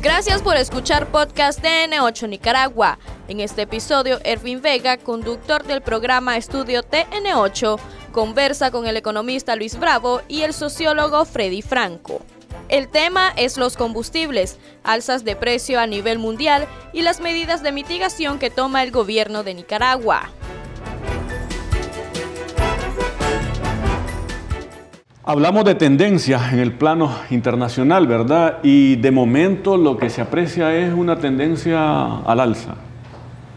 Gracias por escuchar podcast TN8 Nicaragua. En este episodio, Ervin Vega, conductor del programa Estudio TN8, conversa con el economista Luis Bravo y el sociólogo Freddy Franco. El tema es los combustibles, alzas de precio a nivel mundial y las medidas de mitigación que toma el gobierno de Nicaragua. Hablamos de tendencias en el plano internacional, ¿verdad? Y de momento lo que se aprecia es una tendencia al alza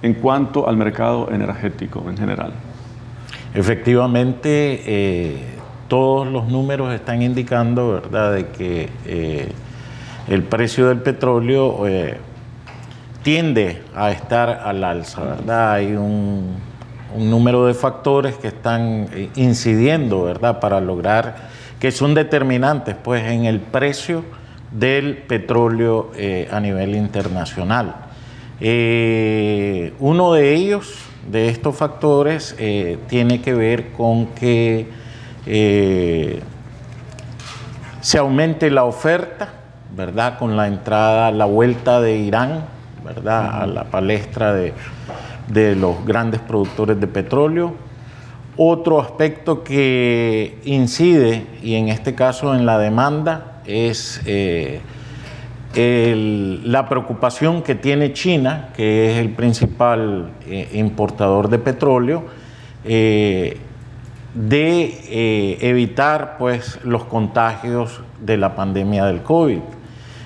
en cuanto al mercado energético en general. Efectivamente, eh, todos los números están indicando, ¿verdad?, de que eh, el precio del petróleo eh, tiende a estar al alza, ¿verdad? Hay un, un número de factores que están incidiendo, ¿verdad?, para lograr que son determinantes pues, en el precio del petróleo eh, a nivel internacional. Eh, uno de ellos, de estos factores, eh, tiene que ver con que se aumente la oferta, ¿verdad? Con la entrada, la vuelta de Irán, ¿verdad? A la palestra de, de los grandes productores de petróleo otro aspecto que incide, y en este caso en la demanda, es eh, la preocupación que tiene China, que es el principal eh, importador de petróleo, eh, de evitar pues, los contagios de la pandemia del COVID.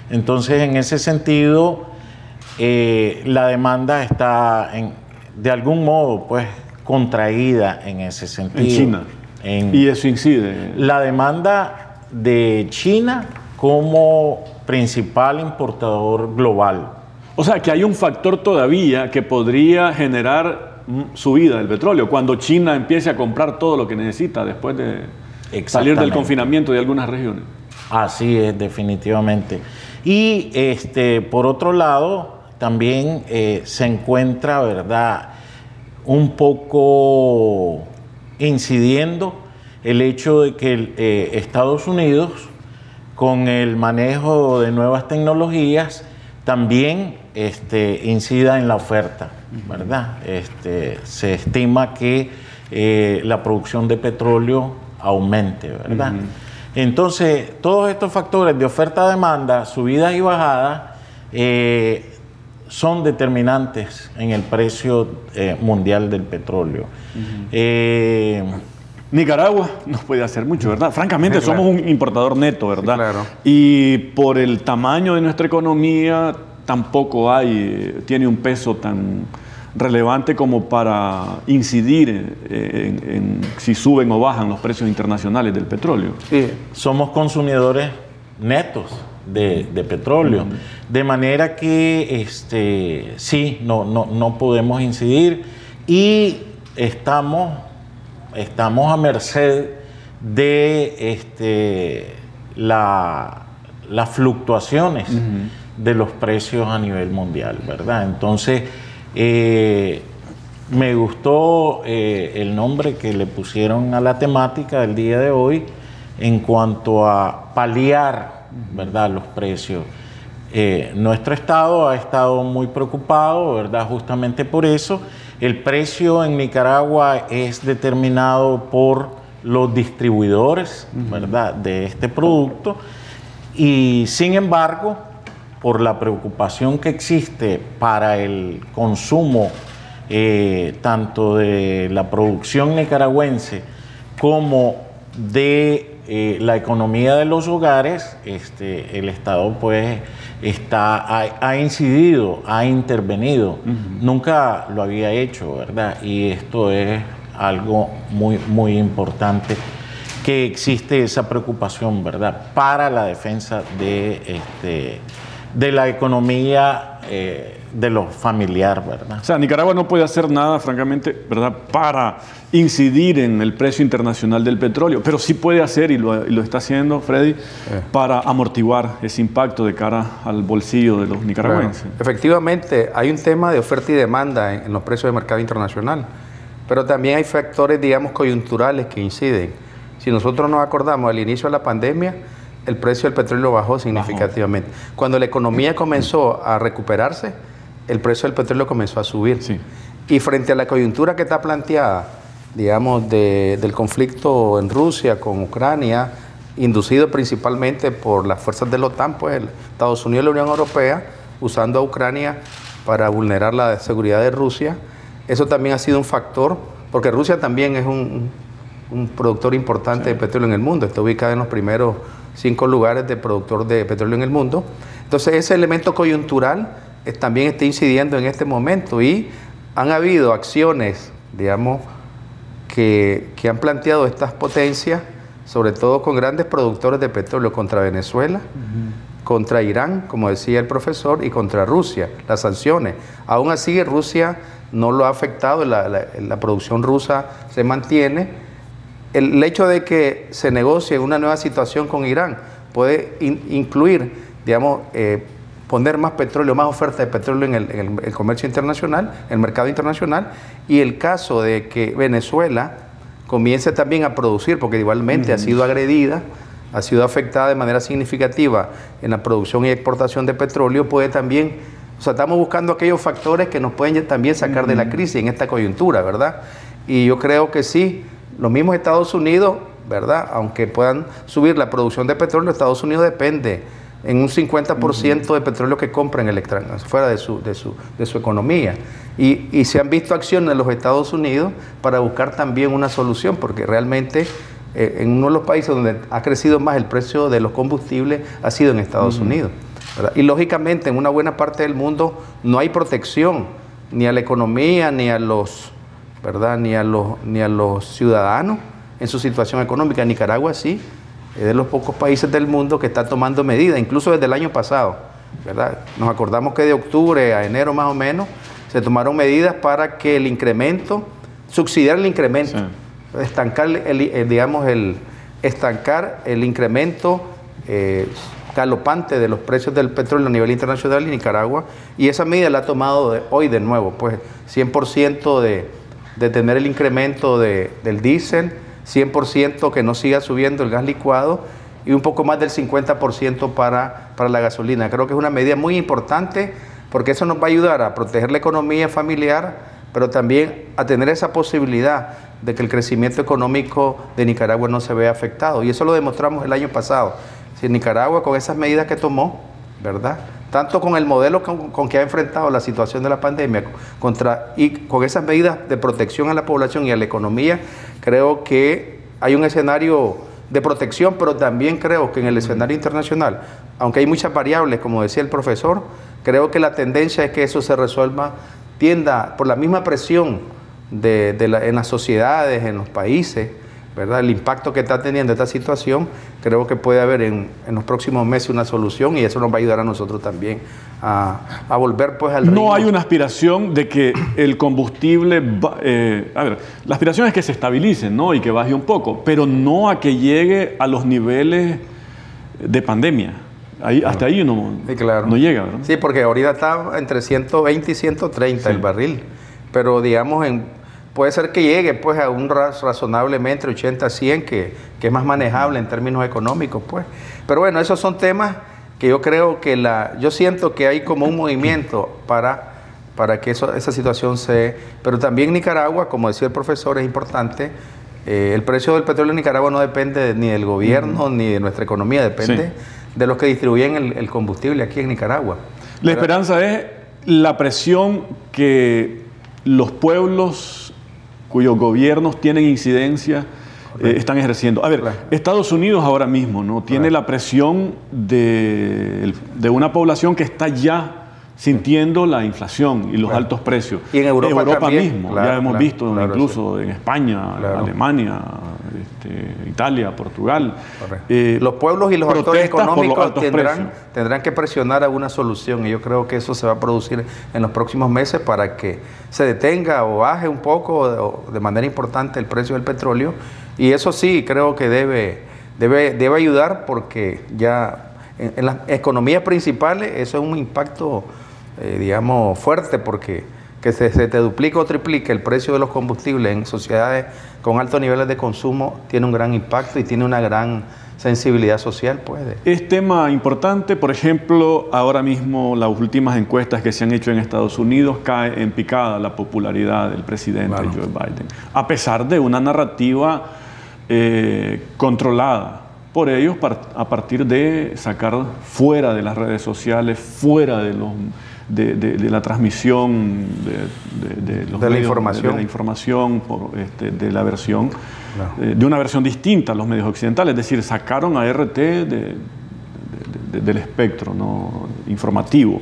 Entonces, en ese sentido, la demanda está de algún modo pues, contraída en ese sentido. En China. y eso incide. La demanda de China como principal importador global. O sea, que hay un factor todavía que podría generar subida del petróleo cuando China empiece a comprar todo lo que necesita después de salir del confinamiento de algunas regiones. Así es, definitivamente. Y este, por otro lado, también eh, se encuentra, ¿verdad? Un poco incidiendo el hecho de que eh, Estados Unidos, con el manejo de nuevas tecnologías, también este, incida en la oferta, ¿verdad? Este, se estima que eh, la producción de petróleo aumente, ¿verdad? Entonces, todos estos factores de oferta-demanda, subidas y bajadas, eh, son determinantes en el precio eh, mundial del petróleo. Eh, Nicaragua no puede hacer mucho, ¿verdad? Francamente, somos un importador neto, ¿verdad? claro. Y por el tamaño de nuestra economía, tampoco hay, tiene un peso tan relevante como para incidir en, si suben o bajan los precios internacionales del petróleo. Sí, somos consumidores netos de, petróleo. De manera que este, sí, no, no, no podemos incidir y estamos, estamos a merced de este, la, las fluctuaciones de los precios a nivel mundial, ¿verdad? Entonces, eh, me gustó eh, el nombre que le pusieron a la temática del día de hoy en cuanto a paliar ¿verdad? Los precios. Eh, nuestro Estado ha estado muy preocupado, ¿verdad? Justamente por eso. El precio en Nicaragua es determinado por los distribuidores, ¿verdad? De este producto. Y sin embargo, por la preocupación que existe para el consumo eh, tanto de la producción nicaragüense como de eh, la economía de los hogares, este, el Estado pues está, ha, incidido, ha intervenido. Nunca lo había hecho, ¿verdad? Y esto es algo muy, muy importante que existe esa preocupación, ¿verdad? Para la defensa de, este, de la economía. Eh, de lo familiar, ¿verdad? O sea, Nicaragua no puede hacer nada, francamente, ¿verdad?, para incidir en el precio internacional del petróleo, pero sí puede hacer, y lo, está haciendo Freddy, eh. para amortiguar ese impacto de cara al bolsillo de los nicaragüenses. Efectivamente, hay un tema de oferta y demanda en, los precios del mercado internacional, pero también hay factores, digamos, coyunturales que inciden. Si nosotros nos acordamos al inicio de la pandemia, el precio del petróleo bajó significativamente. Cuando la economía comenzó a recuperarse, el precio del petróleo comenzó a subir. Y frente a la coyuntura que está planteada, digamos, del conflicto en Rusia con Ucrania, inducido principalmente por las fuerzas de la OTAN, pues Estados Unidos y la Unión Europea, usando a Ucrania para vulnerar la seguridad de Rusia, eso también ha sido un factor, porque Rusia también es un, productor importante de petróleo en el mundo, está ubicada en los primeros cinco lugares de productor de petróleo en el mundo. Entonces ese elemento coyuntural también está incidiendo en este momento y han habido acciones, digamos, que, han planteado estas potencias, sobre todo con grandes productores de petróleo contra Venezuela, contra Irán, como decía el profesor, y contra Rusia, las sanciones. Aún así, Rusia no lo ha afectado, la, producción rusa se mantiene. El, hecho de que se negocie una nueva situación con Irán puede incluir, digamos, eh, poner más petróleo, más oferta de petróleo en el, comercio internacional, el mercado internacional, y el caso de que Venezuela comience también a producir, porque igualmente ha sido agredida, ha sido afectada de manera significativa en la producción y exportación de petróleo, puede también, o sea, estamos buscando aquellos factores que nos pueden también sacar de la crisis en esta coyuntura, ¿verdad? Y yo creo que sí, los mismos Estados Unidos, ¿verdad? Aunque puedan subir la producción de petróleo, Estados Unidos depende en un 50% de petróleo que compra en el extranjero, fuera de su, de su, de su economía. Y, y, se han visto acciones en los Estados Unidos para buscar también una solución, porque realmente eh, en uno de los países donde ha crecido más el precio de los combustibles ha sido en Estados Unidos. Y lógicamente en una buena parte del mundo no hay protección ni a la economía, ni a los, ¿verdad? Ni a los, ni a los ciudadanos en su situación económica. Nicaragua sí, es de los pocos países del mundo que está tomando medidas, incluso desde el año pasado. ¿verdad? Nos acordamos que de octubre a enero más o menos se tomaron medidas para que el incremento, subsidiar el incremento, estancar el, digamos el estancar el incremento eh, galopante de los precios del petróleo a nivel internacional en Nicaragua y esa medida la ha tomado hoy de nuevo, pues 100% de, de tener el incremento de, del diésel, 100% que no siga subiendo el gas licuado y un poco más del 50% para, para la gasolina. Creo que es una medida muy importante porque eso nos va a ayudar a proteger la economía familiar, pero también a tener esa posibilidad de que el crecimiento económico de Nicaragua no se vea afectado. Y eso lo demostramos el año pasado. Si Nicaragua con esas medidas que tomó, ¿verdad? Tanto con el modelo con, que ha enfrentado la situación de la pandemia contra, y con esas medidas de protección a la población y a la economía, creo que hay un escenario de protección, pero también creo que en el escenario internacional, aunque hay muchas variables, como decía el profesor, creo que la tendencia es que eso se resuelva, tienda por la misma presión de, en las sociedades, en los países, ¿verdad? El impacto que está teniendo esta situación, creo que puede haber en, los próximos meses una solución y eso nos va a ayudar a nosotros también a, volver pues al No hay una aspiración de que el combustible, eh, a ver, la aspiración es que se estabilice, ¿no? Y que baje un poco, pero no a que llegue a los niveles de pandemia. Ahí, Hasta ahí no, no llega, ¿verdad? Sí, porque ahorita está entre 120 y 130 el barril, pero digamos en puede ser que llegue pues a un razonablemente 80 a 100 que, es más manejable en términos económicos pues. Pero bueno esos son temas que yo creo que la yo siento que hay como un movimiento para para que eso, esa situación se pero también Nicaragua como decía el profesor es importante. Eh, el precio del petróleo en Nicaragua no depende ni del gobierno ni de nuestra economía depende de los que distribuyen el, combustible aquí en Nicaragua. La esperanza es la presión que los pueblos cuyos gobiernos tienen incidencia, eh, están ejerciendo. A ver, Estados Unidos ahora mismo no tiene la presión de, de, una población que está ya sintiendo la inflación y los altos precios. Y en Europa, mismo, ya hemos visto incluso en España, Alemania, este, Italia, Portugal. Eh, los pueblos y los actores económicos tendrán, tendrán que presionar a una solución y yo creo que eso se va a producir en los próximos meses para que se detenga o baje un poco de manera importante el precio del petróleo. Y eso sí creo que debe, debe, debe ayudar porque ya en, en las economías principales eso es un impacto eh, digamos, fuerte porque que se, te duplique o triplique el precio de los combustibles en sociedades con altos niveles de consumo tiene un gran impacto y tiene una gran sensibilidad social, puede. Es tema importante, por ejemplo, ahora mismo las últimas encuestas que se han hecho en Estados Unidos cae en picada la popularidad del presidente Joe Biden, a pesar de una narrativa eh, controlada por ellos a partir de sacar fuera de las redes sociales, fuera de los de, la transmisión de, los la información, de, la información por, este, de la versión, eh, de una versión distinta a los medios occidentales, es decir, sacaron a RT del espectro ¿no? informativo.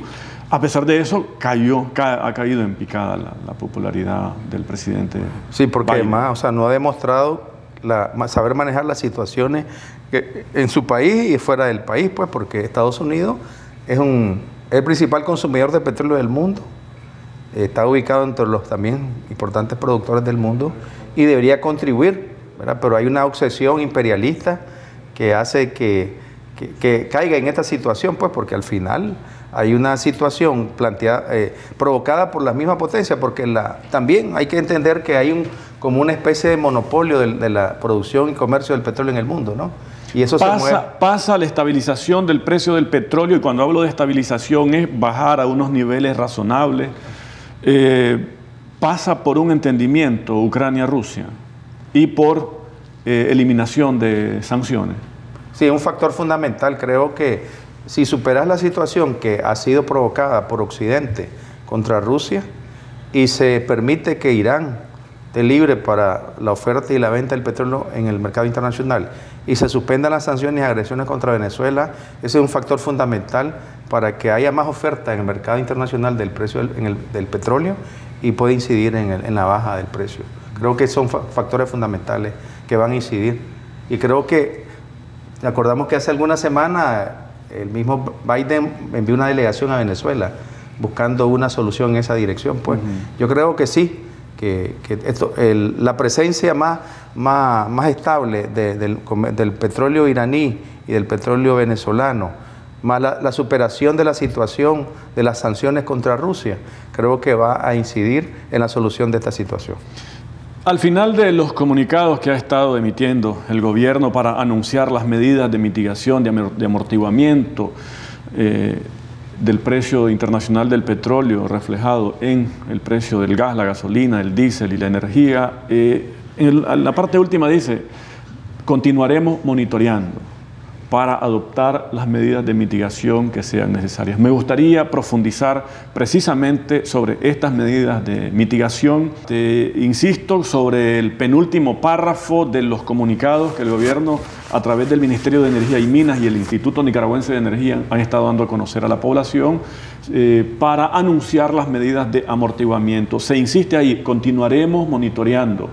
A pesar de eso, cayó, ha caído en picada la, popularidad del presidente. Sí, porque además, o sea, no ha demostrado la, saber manejar las situaciones en su país y fuera del país, pues, porque Estados Unidos es un, el principal consumidor de petróleo del mundo. Está ubicado entre los también importantes productores del mundo y debería contribuir, pero hay una obsesión imperialista que hace que, caiga en esta situación, pues porque al final hay una situación eh, provocada por la misma potencia, porque también hay que entender que hay como una especie de monopolio de, de la producción y comercio del petróleo en el mundo, ¿no? Y eso pasa, pasa la estabilización del precio del petróleo, y cuando hablo de estabilización es bajar a unos niveles razonables. Eh, pasa por un entendimiento Ucrania-Rusia y por eh, eliminación de sanciones. Sí, un factor fundamental. Creo que si superas la situación que ha sido provocada por Occidente contra Rusia y se permite que Irán esté libre para la oferta y la venta del petróleo en el mercado internacional y se suspendan las sanciones y agresiones contra Venezuela, ese es un factor fundamental para que haya más oferta en el mercado internacional del precio del, petróleo y pueda incidir en, la baja del precio. Creo que son factores fundamentales que van a incidir. Y creo que, acordamos que hace algunas semanas el mismo Biden envió una delegación a Venezuela buscando una solución en esa dirección. Pues yo creo que sí, que, esto, la presencia más, más, estable del, petróleo iraní y del petróleo venezolano, más la, superación de la situación de las sanciones contra Rusia, creo que va a incidir en la solución de esta situación. Al final de los comunicados que ha estado emitiendo el gobierno para anunciar las medidas de mitigación, de amortiguamiento, eh, del precio internacional del petróleo reflejado en el precio del gas, la gasolina, el diésel y la energía. Eh, en la parte última dice, continuaremos monitoreando para adoptar las medidas de mitigación que sean necesarias. Me gustaría profundizar precisamente sobre estas medidas de mitigación. Insisto sobre el penúltimo párrafo de los comunicados que el gobierno a través del Ministerio de Energía y Minas y el Instituto Nicaragüense de Energía han estado dando a conocer a la población eh, para anunciar las medidas de amortiguamiento. Se insiste ahí, continuaremos monitoreando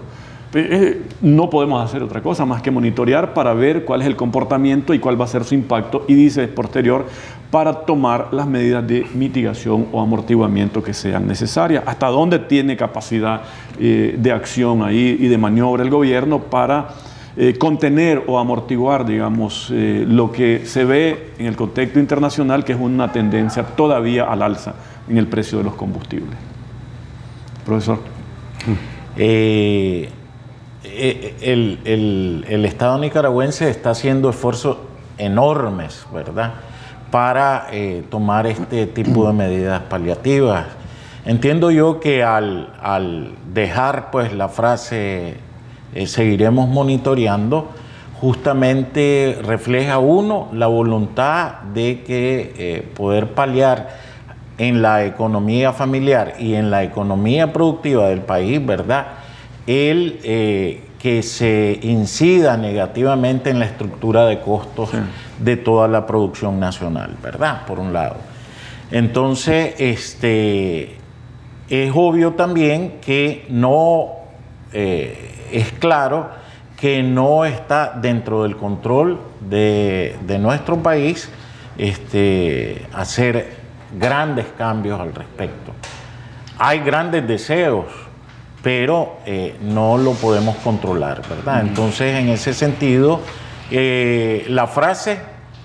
no podemos hacer otra cosa más que monitorear para ver cuál es el comportamiento y cuál va a ser su impacto y dice posterior para tomar las medidas de mitigación o amortiguamiento que sean necesarias. Hasta dónde tiene capacidad eh, de acción ahí y de maniobra el gobierno para eh, contener o amortiguar, digamos, lo que se ve en el contexto internacional, que es una tendencia todavía al alza en el precio de los combustibles. Profesor. Eh, el, Estado nicaragüense está haciendo esfuerzos enormes, ¿verdad?, para eh, tomar este tipo de medidas paliativas. Entiendo yo que al, dejar pues la frase eh, seguiremos monitoreando, justamente refleja uno la voluntad de que poder paliar en la economía familiar y en la economía productiva del país, ¿verdad? El eh, que se incida negativamente en la estructura de costos de toda la producción nacional, ¿verdad? Por un lado. Entonces, este, es obvio también que no eh, es claro que no está dentro del control de, nuestro país este, hacer grandes cambios al respecto. Hay grandes deseos pero eh, no lo podemos controlar, ¿verdad? Entonces, en ese sentido, eh, la frase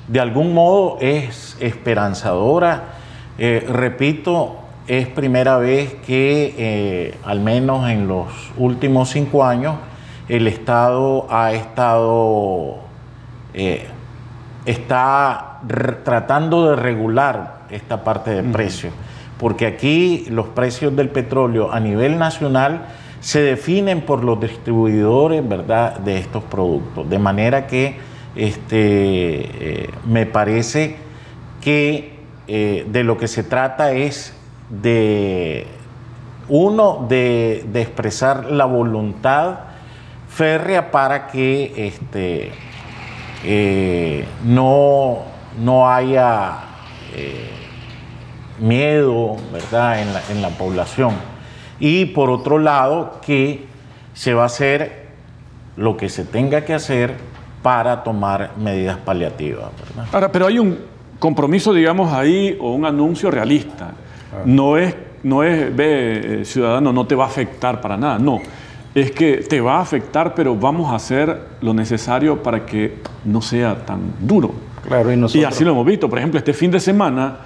de algún modo es esperanzadora. Eh, repito, es primera vez que, al menos en los últimos cinco años, el Estado ha estado, está tratando de regular esta parte de precios, porque aquí los precios del petróleo a nivel nacional se definen por los distribuidores ¿verdad? de estos productos, de manera que este, eh, me parece que de lo que se trata es de, uno, de, expresar la voluntad férrea para que este, eh, no, no, haya eh, miedo ¿verdad? En, la, en la población. Y por otro lado, que se va a hacer lo que se tenga que hacer para tomar medidas paliativas. Ahora, pero hay un compromiso, digamos, ahí o un anuncio realista. No es, no es, ve, eh, ciudadano, no te va a afectar para nada, no. Es que te va a afectar, pero vamos a hacer lo necesario para que no sea tan duro. Claro, y, y así lo hemos visto. Por ejemplo, este fin de semana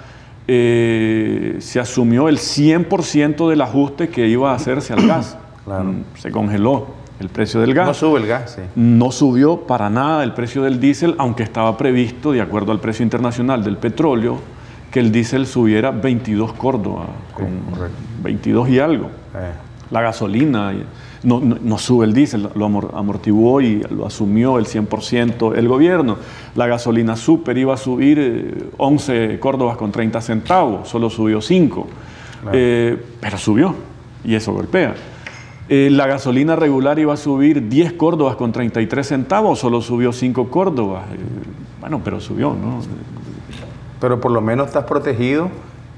eh, se asumió el 100% del ajuste que iba a hacerse al gas. Mm, se congeló el precio del gas. No sube el gas, sí. No subió para nada el precio del diésel, aunque estaba previsto, de acuerdo al precio internacional del petróleo, que el diésel subiera 22 Córdoba, con 22 y algo. Eh. La gasolina no, sube el diésel, lo amortiguó y lo asumió el 100% el gobierno. La gasolina super iba a subir 11 eh, Córdobas con 30 centavos, solo subió 5, eh, pero subió y eso golpea. la gasolina regular iba a subir 10 Córdobas con 33 centavos, solo subió 5 Córdobas. bueno, pero subió, ¿no? pero por lo menos estás protegido,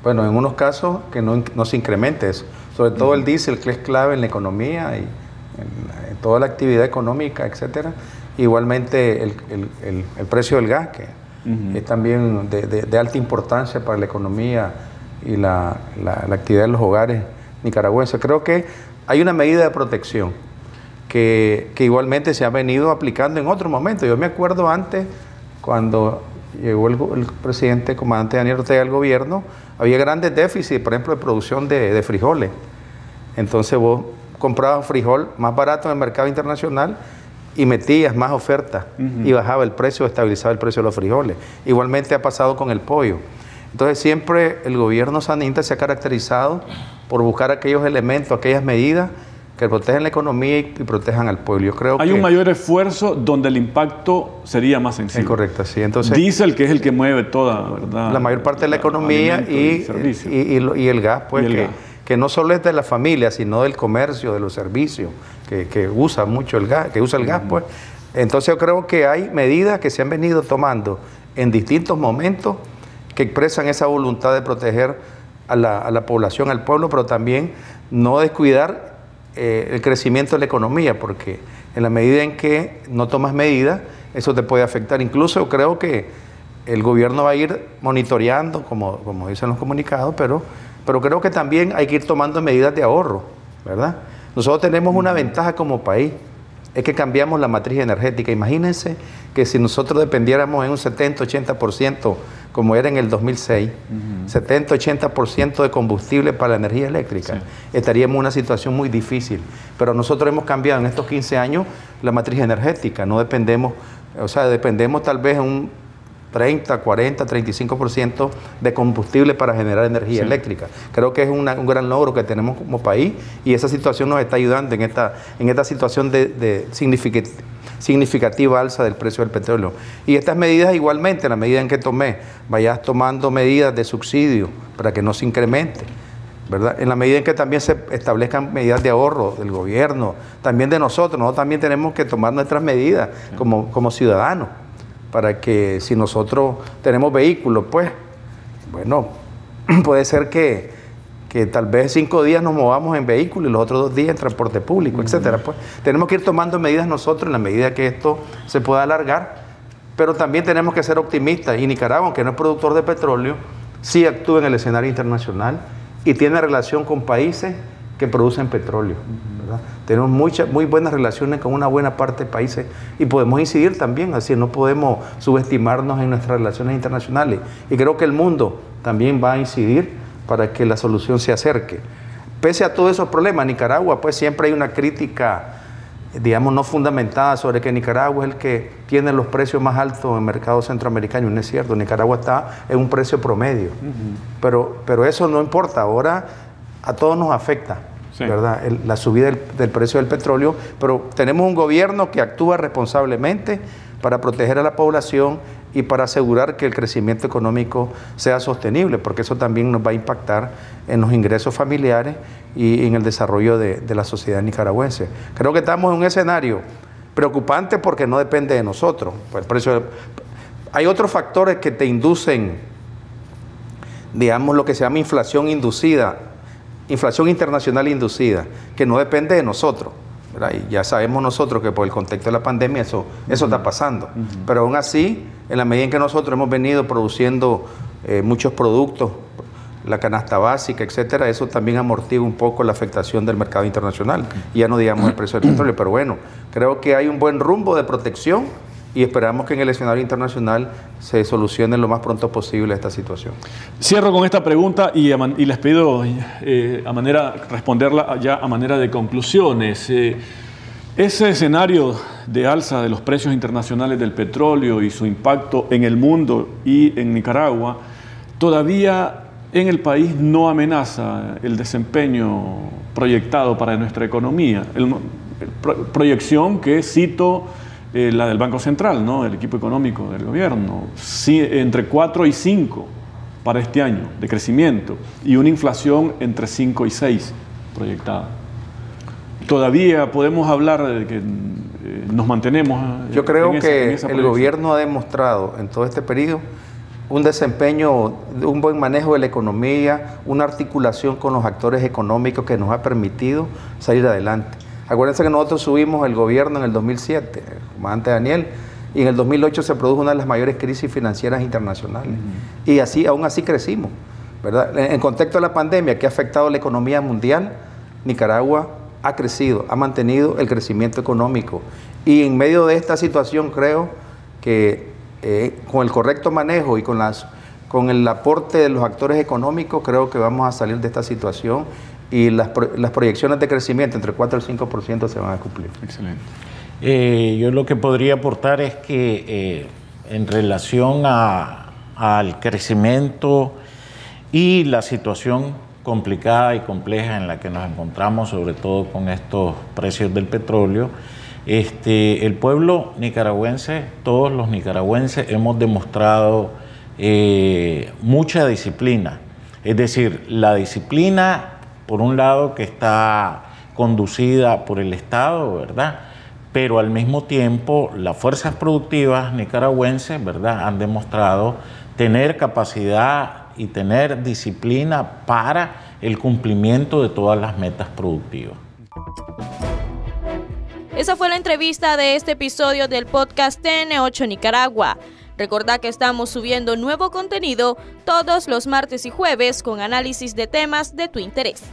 bueno, en unos casos que no, se incremente eso, sobre todo el diésel que es clave en la economía y en, toda la actividad económica, etcétera. Igualmente el, precio del gas, que es también de, alta importancia para la economía y la, actividad de los hogares nicaragüenses. Creo que hay una medida de protección que, que igualmente se ha venido aplicando en otro momento. Yo me acuerdo antes, cuando llegó el, presidente comandante Daniel Ortega al gobierno, había grandes déficits, por ejemplo, de producción de, frijoles. Entonces vos comprabas frijol más barato en el mercado internacional y metías más oferta y bajaba el precio, estabilizaba el precio de los frijoles. Igualmente ha pasado con el pollo. Entonces siempre el gobierno sanista se ha caracterizado por buscar aquellos elementos, aquellas medidas que protejan la economía y, protejan al pueblo. Yo creo Hay un mayor esfuerzo donde el impacto sería más sencillo. Es correcto, sí. Entonces, Diesel, que es el que mueve toda, ¿verdad? La mayor parte de la economía y, y, el gas, pues, que, que, no solo es de la familia, sino del comercio, de los servicios, que, que usa mucho el gas, que usa el gas, pues. Entonces yo creo que hay medidas que se han venido tomando en distintos momentos que expresan esa voluntad de proteger a la, a la población, al pueblo, pero también no descuidar eh, el crecimiento de la economía, porque en la medida en que no tomas medidas, eso te puede afectar. Incluso creo que el gobierno va a ir monitoreando, como, como dicen los comunicados, pero, pero creo que también hay que ir tomando medidas de ahorro, ¿verdad? Nosotros tenemos una ventaja como país, es que cambiamos la matriz energética. Imagínense que si nosotros dependiéramos en un 70-80% como era en el 2006, 70-80% de combustible para la energía eléctrica, estaríamos en una situación muy difícil. Pero nosotros hemos cambiado en estos 15 años la matriz energética, no dependemos, o sea, dependemos tal vez un 30, 40, 35% de combustible para generar energía eléctrica. Creo que es un gran logro que tenemos como país y esa situación nos está ayudando en esta, en esta situación de, de significativa alza del precio del petróleo. Y estas medidas igualmente, en la medida en que tomé, vayas tomando medidas de subsidio para que no se incremente. ¿verdad? En la medida en que también se establezcan medidas de ahorro del gobierno, también de nosotros, nosotros también tenemos que tomar nuestras medidas como, como ciudadanos, para que si nosotros tenemos vehículos, pues, bueno, puede ser que, que tal vez cinco días nos movamos en vehículo y los otros dos días en transporte público, etcétera. Pues tenemos que ir tomando medidas nosotros en la medida que esto se pueda alargar, pero también tenemos que ser optimistas. Y Nicaragua, aunque no es productor de petróleo, sí actúa en el escenario internacional y tiene relación con países que producen petróleo. Tenemos muchas, muy buenas relaciones con una buena parte de países y podemos incidir también, así no podemos subestimarnos en nuestras relaciones internacionales. Y creo que el mundo también va a incidir para que la solución se acerque. Pese a todos esos problemas, Nicaragua, pues siempre hay una crítica, digamos, no fundamentada sobre que Nicaragua es el que tiene los precios más altos en el mercado centroamericano. No es cierto, Nicaragua está en un precio promedio. pero, pero eso no importa, ahora a todos nos afecta. ¿Verdad? la subida del, precio del petróleo, pero tenemos un gobierno que actúa responsablemente para proteger a la población y para asegurar que el crecimiento económico sea sostenible, porque eso también nos va a impactar en los ingresos familiares y en el desarrollo de, la sociedad nicaragüense. Creo que estamos en un escenario preocupante porque no depende de nosotros. El precio hay otros factores que te inducen, digamos, lo que se llama inflación inducida, inflación internacional inducida, que no depende de nosotros. Y ya sabemos nosotros que por el contexto de la pandemia eso, eso está pasando. Pero aún así, en la medida en que nosotros hemos venido produciendo eh, muchos productos, la canasta básica, etcétera, eso también amortigua un poco la afectación del mercado internacional. Y ya no digamos el precio del petróleo, pero bueno, creo que hay un buen rumbo de protección y esperamos que en el escenario internacional se solucione lo más pronto posible esta situación. Cierro con esta pregunta y, les pido eh, a manera responderla ya a manera de conclusiones. Eh, ese escenario de alza de los precios internacionales del petróleo y su impacto en el mundo y en Nicaragua todavía en el país no amenaza el desempeño proyectado para nuestra economía. proyección que cito eh, la del Banco Central, ¿no? el equipo económico del gobierno, sí, entre 4 y 5 para este año de crecimiento y una inflación entre 5 y 6 proyectada. Todavía podemos hablar de que eh, nos mantenemos. Eh, Yo creo que el gobierno ha demostrado en todo este periodo un desempeño, un buen manejo de la economía, una articulación con los actores económicos que nos ha permitido salir adelante. Acuérdense que nosotros subimos el gobierno en el 2007, como antes Daniel, y en el 2008 se produjo una de las mayores crisis financieras internacionales. Y así, aún así crecimos. ¿verdad? En contexto de la pandemia que ha afectado la economía mundial, Nicaragua ha crecido, ha mantenido el crecimiento económico. Y en medio de esta situación creo que eh, con el correcto manejo y con, las, con el aporte de los actores económicos, creo que vamos a salir de esta situación y las, las proyecciones de crecimiento entre 4 y 5% se van a cumplir. Excelente. Eh, yo lo que podría aportar es que eh, en relación a, al crecimiento y la situación complicada y compleja en la que nos encontramos, sobre todo con estos precios del petróleo, este, el pueblo nicaragüense, todos los nicaragüenses hemos demostrado eh, mucha disciplina. Es decir, la disciplina por un lado, que está conducida por el Estado, ¿verdad? Pero al mismo tiempo, las fuerzas productivas nicaragüenses, ¿verdad?, han demostrado tener capacidad y tener disciplina para el cumplimiento de todas las metas productivas. Esa fue la entrevista de este episodio del podcast TN8 Nicaragua. Recordá que estamos subiendo nuevo contenido todos los martes y jueves con análisis de temas de tu interés.